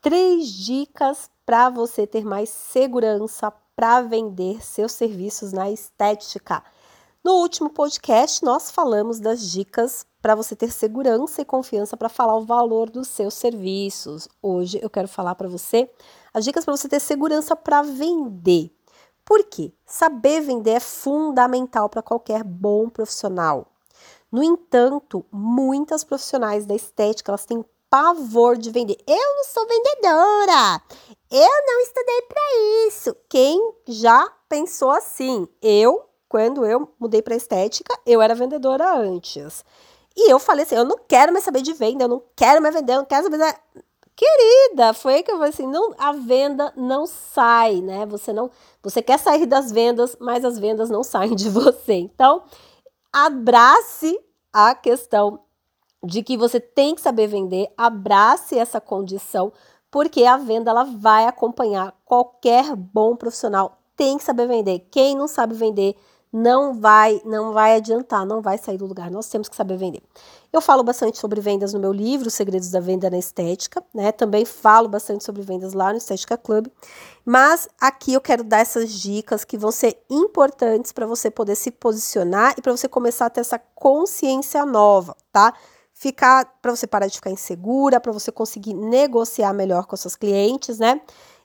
três dicas para você ter mais segurança para vender seus serviços na estética. No último podcast, nós falamos das dicas para você ter segurança e confiança para falar o valor dos seus serviços. Hoje eu quero falar para você as dicas para você ter segurança para vender. Por quê? Saber vender é fundamental para qualquer bom profissional. No entanto, muitas profissionais da estética, elas têm pavor de vender. Eu não sou vendedora. Eu não estudei para isso. Quem já pensou assim? Eu, quando eu mudei para estética, eu era vendedora antes. E eu falei assim, eu não quero mais saber de venda, eu não quero mais vender, eu não quero saber da... Querida, foi que eu falei assim, não, a venda não sai, né? Você não, você quer sair das vendas, mas as vendas não saem de você. Então, abrace a questão de que você tem que saber vender, abrace essa condição, porque a venda ela vai acompanhar qualquer bom profissional. Tem que saber vender. Quem não sabe vender não vai, não vai adiantar, não vai sair do lugar. Nós temos que saber vender. Eu falo bastante sobre vendas no meu livro, Segredos da Venda na Estética, né? Também falo bastante sobre vendas lá no Estética Club. Mas aqui eu quero dar essas dicas que vão ser importantes para você poder se posicionar e para você começar a ter essa consciência nova, tá? Ficar para você parar de ficar insegura, para você conseguir negociar melhor com seus clientes, né?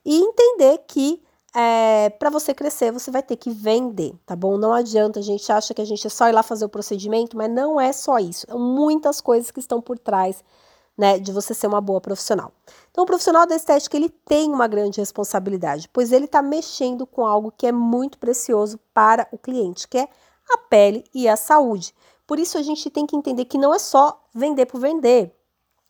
E entender que é, para você crescer, você vai ter que vender, tá bom? Não adianta, a gente acha que a gente é só ir lá fazer o procedimento, mas não é só isso. São muitas coisas que estão por trás, né, de você ser uma boa profissional. Então, o profissional da estética, ele tem uma grande responsabilidade, pois ele está mexendo com algo que é muito precioso para o cliente, que é a pele e a saúde. Por isso, a gente tem que entender que não é só vender por vender.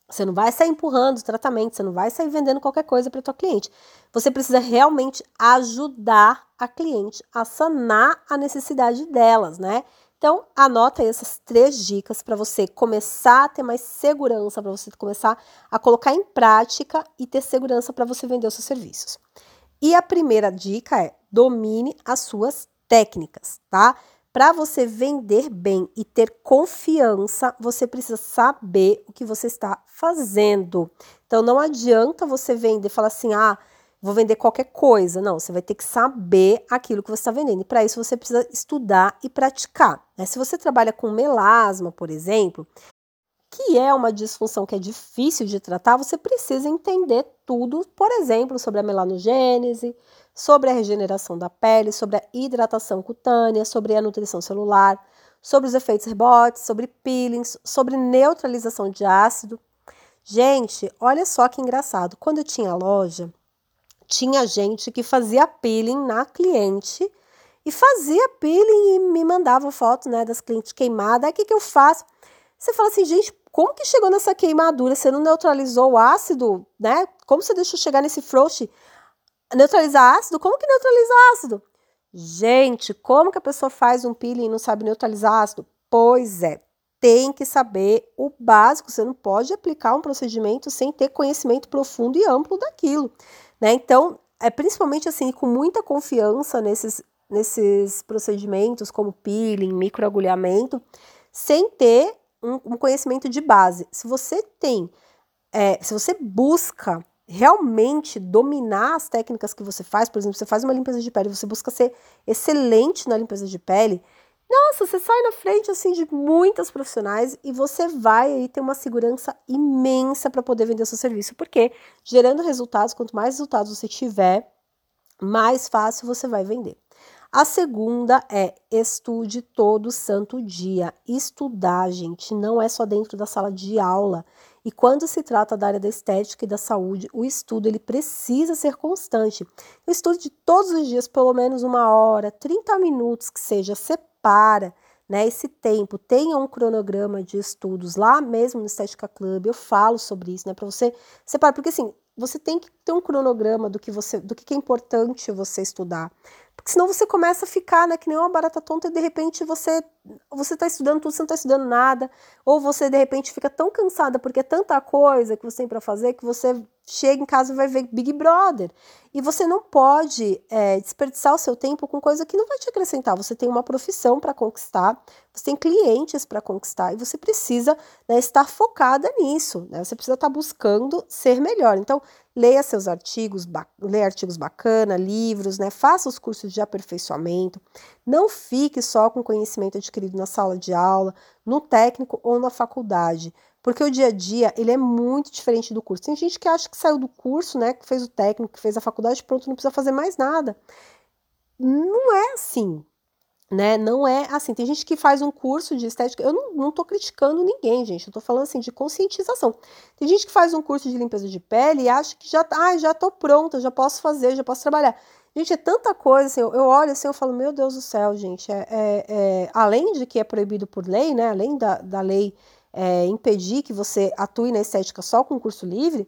Você não vai sair empurrando o tratamento, você não vai sair vendendo qualquer coisa para tua cliente. Você precisa realmente ajudar a cliente a sanar a necessidade delas, né? Então, anota aí essas três dicas para você começar a ter mais segurança, para você começar a colocar em prática e ter segurança para você vender os seus serviços. E a primeira dica é: domine as suas técnicas, tá? Para você vender bem e ter confiança, você precisa saber o que você está fazendo. Então não adianta você vender falar assim: "Ah, vou vender qualquer coisa". Não, você vai ter que saber aquilo que você está vendendo. E para isso você precisa estudar e praticar. Né? Se você trabalha com melasma, por exemplo, que é uma disfunção que é difícil de tratar, você precisa entender tudo, por exemplo, sobre a melanogênese, sobre a regeneração da pele, sobre a hidratação cutânea, sobre a nutrição celular, sobre os efeitos rebotes, sobre peelings, sobre neutralização de ácido. Gente, olha só que engraçado. Quando eu tinha loja, tinha gente que fazia peeling na cliente e fazia peeling e me mandava fotos né, das clientes queimadas. Aí o que, que eu faço? Você fala assim, gente, como que chegou nessa queimadura? Você não neutralizou o ácido, né? Como você deixou chegar nesse frouxe? Neutralizar ácido? Como que neutraliza ácido? Gente, como que a pessoa faz um peeling e não sabe neutralizar ácido? Pois é, tem que saber o básico. Você não pode aplicar um procedimento sem ter conhecimento profundo e amplo daquilo, né? Então, é principalmente assim, com muita confiança nesses, nesses procedimentos, como peeling, microagulhamento, sem ter um, um conhecimento de base. Se você tem, é, se você busca realmente dominar as técnicas que você faz, por exemplo, você faz uma limpeza de pele, você busca ser excelente na limpeza de pele, nossa, você sai na frente assim de muitas profissionais e você vai aí ter uma segurança imensa para poder vender seu serviço, porque gerando resultados, quanto mais resultados você tiver, mais fácil você vai vender. A segunda é estude todo santo dia. Estudar, gente, não é só dentro da sala de aula. E quando se trata da área da estética e da saúde, o estudo ele precisa ser constante. O estudo de todos os dias, pelo menos uma hora, 30 minutos que seja, separa né, esse tempo, tenha um cronograma de estudos lá mesmo no Estética Club, eu falo sobre isso, né, para você separar, porque assim, você tem que ter um cronograma do que você, do que é importante você estudar. Porque senão você começa a ficar, né, que nem uma barata tonta e de repente você você está estudando tudo, você não está estudando nada, ou você de repente fica tão cansada porque é tanta coisa que você tem para fazer que você chega em casa e vai ver Big Brother. E você não pode é, desperdiçar o seu tempo com coisa que não vai te acrescentar. Você tem uma profissão para conquistar, você tem clientes para conquistar e você precisa né, estar focada nisso. Né? Você precisa estar tá buscando ser melhor. Então, leia seus artigos, leia artigos bacana, livros, né? Faça os cursos de aperfeiçoamento. Não fique só com conhecimento adquirido na sala de aula, no técnico ou na faculdade, porque o dia a dia ele é muito diferente do curso. Tem gente que acha que saiu do curso, né? Que fez o técnico, que fez a faculdade, pronto, não precisa fazer mais nada. Não é assim, né? Não é assim. Tem gente que faz um curso de estética. Eu não, não tô criticando ninguém, gente. Eu tô falando assim de conscientização. Tem gente que faz um curso de limpeza de pele e acha que já, ah, já tô pronta, já posso fazer, já posso trabalhar. Gente, é tanta coisa, assim, eu, eu olho assim, eu falo, meu Deus do céu, gente, é, é, é, além de que é proibido por lei, né, além da, da lei é, impedir que você atue na estética só com curso livre,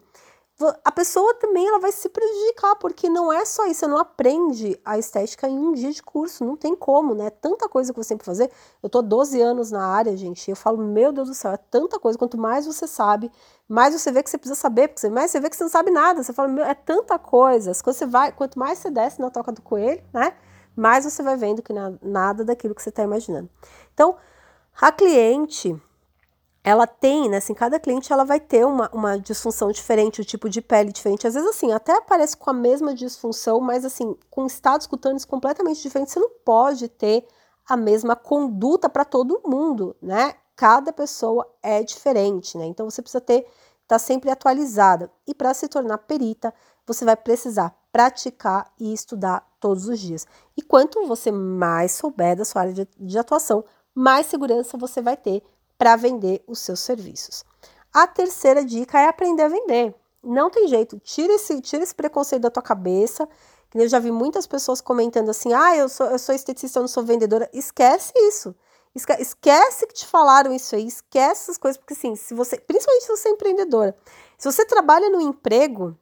a pessoa também ela vai se prejudicar, porque não é só isso, você não aprende a estética em um dia de curso, não tem como, né? Tanta coisa que você tem que fazer. Eu tô 12 anos na área, gente, eu falo, meu Deus do céu, é tanta coisa, quanto mais você sabe, mais você vê que você precisa saber, porque mais você vê que você não sabe nada, você fala, meu, é tanta coisa. Quando você vai, quanto mais você desce na toca do coelho, né? Mais você vai vendo que nada daquilo que você está imaginando. Então, a cliente, ela tem, né, assim, cada cliente ela vai ter uma, uma disfunção diferente, o um tipo de pele diferente. Às vezes, assim, até aparece com a mesma disfunção, mas, assim, com estados cutâneos completamente diferentes, você não pode ter a mesma conduta para todo mundo, né? Cada pessoa é diferente, né? Então, você precisa ter, estar tá sempre atualizada. E para se tornar perita, você vai precisar praticar e estudar todos os dias. E quanto você mais souber da sua área de, de atuação, mais segurança você vai ter para vender os seus serviços. A terceira dica é aprender a vender. Não tem jeito, tira esse, tira esse preconceito da tua cabeça. Eu já vi muitas pessoas comentando assim: ah, eu sou, eu sou esteticista, eu não sou vendedora. Esquece isso. Esquece que te falaram isso aí, esquece essas coisas, porque assim, se você, principalmente se você é empreendedora, se você trabalha no emprego,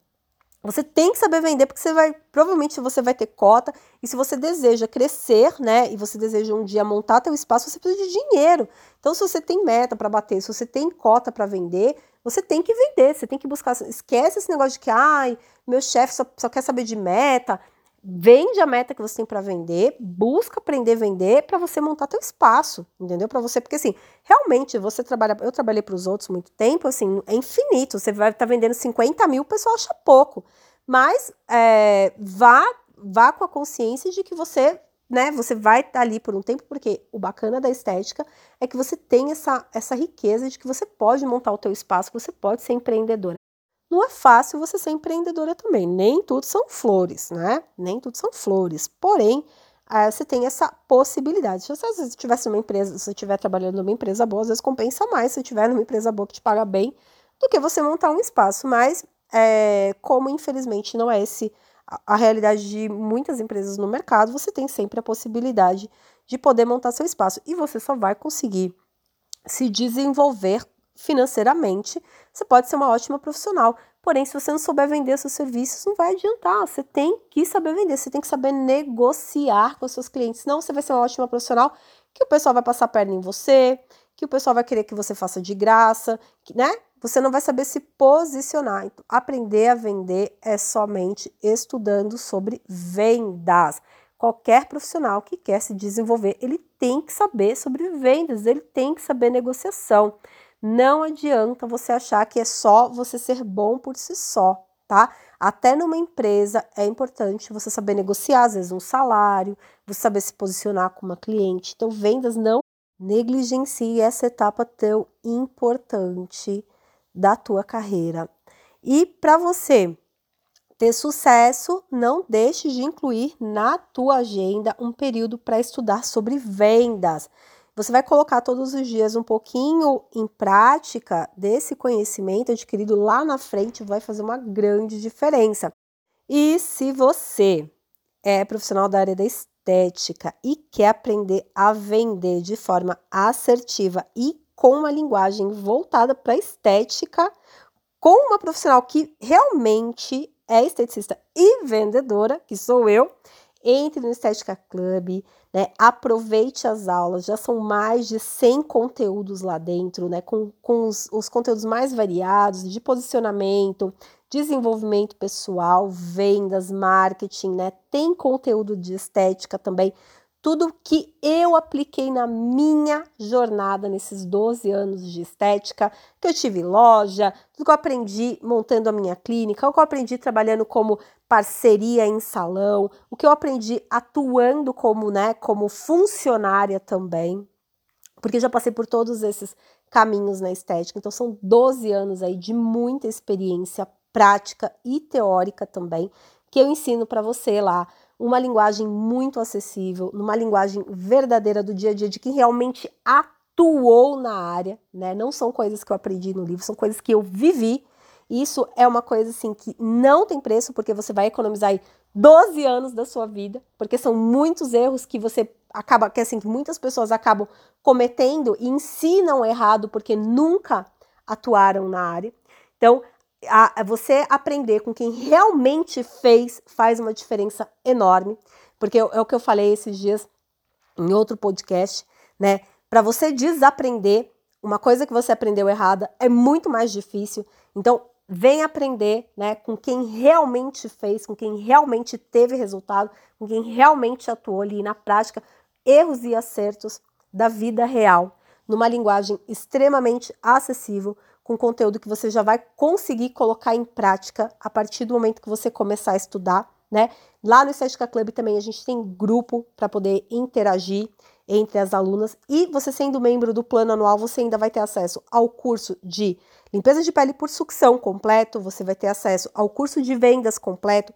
você tem que saber vender, porque você vai, provavelmente você vai ter cota, e se você deseja crescer, né, e você deseja um dia montar teu espaço, você precisa de dinheiro. Então, se você tem meta para bater, se você tem cota para vender, você tem que vender, você tem que buscar. Esquece esse negócio de que, ai, meu chefe só, só quer saber de meta. Vende a meta que você tem para vender, busca aprender a vender para você montar teu espaço, entendeu? Para você, porque assim, realmente você trabalha, eu trabalhei para os outros muito tempo, assim, é infinito. Você vai estar tá vendendo 50 mil, o pessoal acha pouco, mas é, vá, vá com a consciência de que você, né, você vai estar tá ali por um tempo, porque o bacana da estética é que você tem essa, essa riqueza de que você pode montar o teu espaço, você pode ser empreendedora não é fácil você ser empreendedora também. Nem tudo são flores, né? Nem tudo são flores. Porém, ah, você tem essa possibilidade. Se você estivesse numa empresa, se estiver trabalhando numa empresa boa, às vezes compensa mais se estiver numa empresa boa que te paga bem do que você montar um espaço. Mas, é, como infelizmente não é esse a, a realidade de muitas empresas no mercado, você tem sempre a possibilidade de poder montar seu espaço. E você só vai conseguir se desenvolver financeiramente, você pode ser uma ótima profissional. Porém, se você não souber vender seus serviços, não vai adiantar. Você tem que saber vender, você tem que saber negociar com os seus clientes. Senão você vai ser uma ótima profissional que o pessoal vai passar a perna em você, que o pessoal vai querer que você faça de graça, né? Você não vai saber se posicionar. Então, aprender a vender é somente estudando sobre vendas. Qualquer profissional que quer se desenvolver, ele tem que saber sobre vendas, ele tem que saber negociação. Não adianta você achar que é só você ser bom por si só, tá? Até numa empresa é importante você saber negociar, às vezes, um salário, você saber se posicionar com uma cliente. Então, vendas não negligencie essa etapa tão importante da tua carreira. E para você ter sucesso, não deixe de incluir na tua agenda um período para estudar sobre vendas. Você vai colocar todos os dias um pouquinho em prática desse conhecimento adquirido lá na frente, vai fazer uma grande diferença. E se você é profissional da área da estética e quer aprender a vender de forma assertiva e com uma linguagem voltada para estética, com uma profissional que realmente é esteticista e vendedora, que sou eu, entre no Estética Club, né? Aproveite as aulas, já são mais de 100 conteúdos lá dentro, né? Com, com os, os conteúdos mais variados de posicionamento, desenvolvimento pessoal, vendas, marketing, né? Tem conteúdo de estética também. tudo que eu apliquei na minha jornada nesses 12 anos de estética, que eu tive loja, tudo que eu aprendi montando a minha clínica, o que eu aprendi trabalhando como parceria em salão, o que eu aprendi atuando como, né, como funcionária também, porque já passei por todos esses caminhos na estética. Então são 12 anos aí de muita experiência prática e teórica também que eu ensino para você lá uma linguagem muito acessível, numa linguagem verdadeira do dia a dia de quem realmente atuou na área, né? Não são coisas que eu aprendi no livro, são coisas que eu vivi. Isso é uma coisa assim que não tem preço, porque você vai economizar aí 12 anos da sua vida, porque são muitos erros que você acaba, que assim, que muitas pessoas acabam cometendo e ensinam errado porque nunca atuaram na área. Então, a, você aprender com quem realmente fez faz uma diferença enorme, porque é o que eu falei esses dias em outro podcast, né? Para você desaprender uma coisa que você aprendeu errada é muito mais difícil. Então, vem aprender, né, com quem realmente fez, com quem realmente teve resultado, com quem realmente atuou ali na prática, erros e acertos da vida real, numa linguagem extremamente acessível, com conteúdo que você já vai conseguir colocar em prática a partir do momento que você começar a estudar, né? Lá no Estética Club também a gente tem grupo para poder interagir entre as alunas e você sendo membro do plano anual, você ainda vai ter acesso ao curso de limpeza de pele por sucção completo, você vai ter acesso ao curso de vendas completo,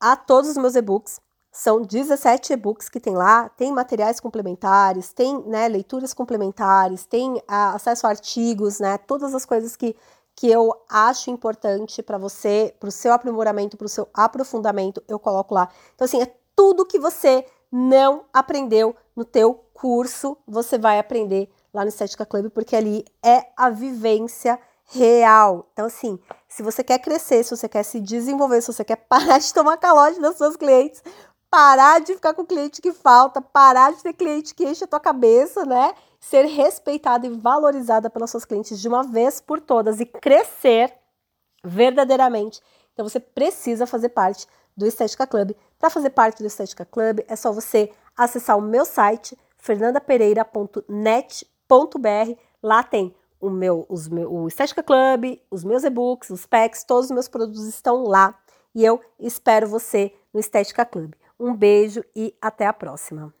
a todos os meus e-books, são 17 e-books que tem lá, tem materiais complementares, tem né, leituras complementares, tem a, acesso a artigos, né, todas as coisas que, que eu acho importante para você, para o seu aprimoramento, para o seu aprofundamento, eu coloco lá. Então, assim, é tudo que você não aprendeu no teu curso, você vai aprender lá no Estética Club, porque ali é a vivência real. Então, assim, se você quer crescer, se você quer se desenvolver, se você quer parar de tomar calote das suas clientes, parar de ficar com cliente que falta, parar de ter cliente que enche a tua cabeça, né? Ser respeitada e valorizada pelas suas clientes de uma vez por todas e crescer verdadeiramente. Então você precisa fazer parte do Estética Club. Para fazer parte do Estética Club, é só você acessar o meu site fernandapereira.net.br. Lá tem o meu, os meu, o Estética Club, os meus e-books, os packs, todos os meus produtos estão lá. E eu espero você no Estética Club. Um beijo e até a próxima!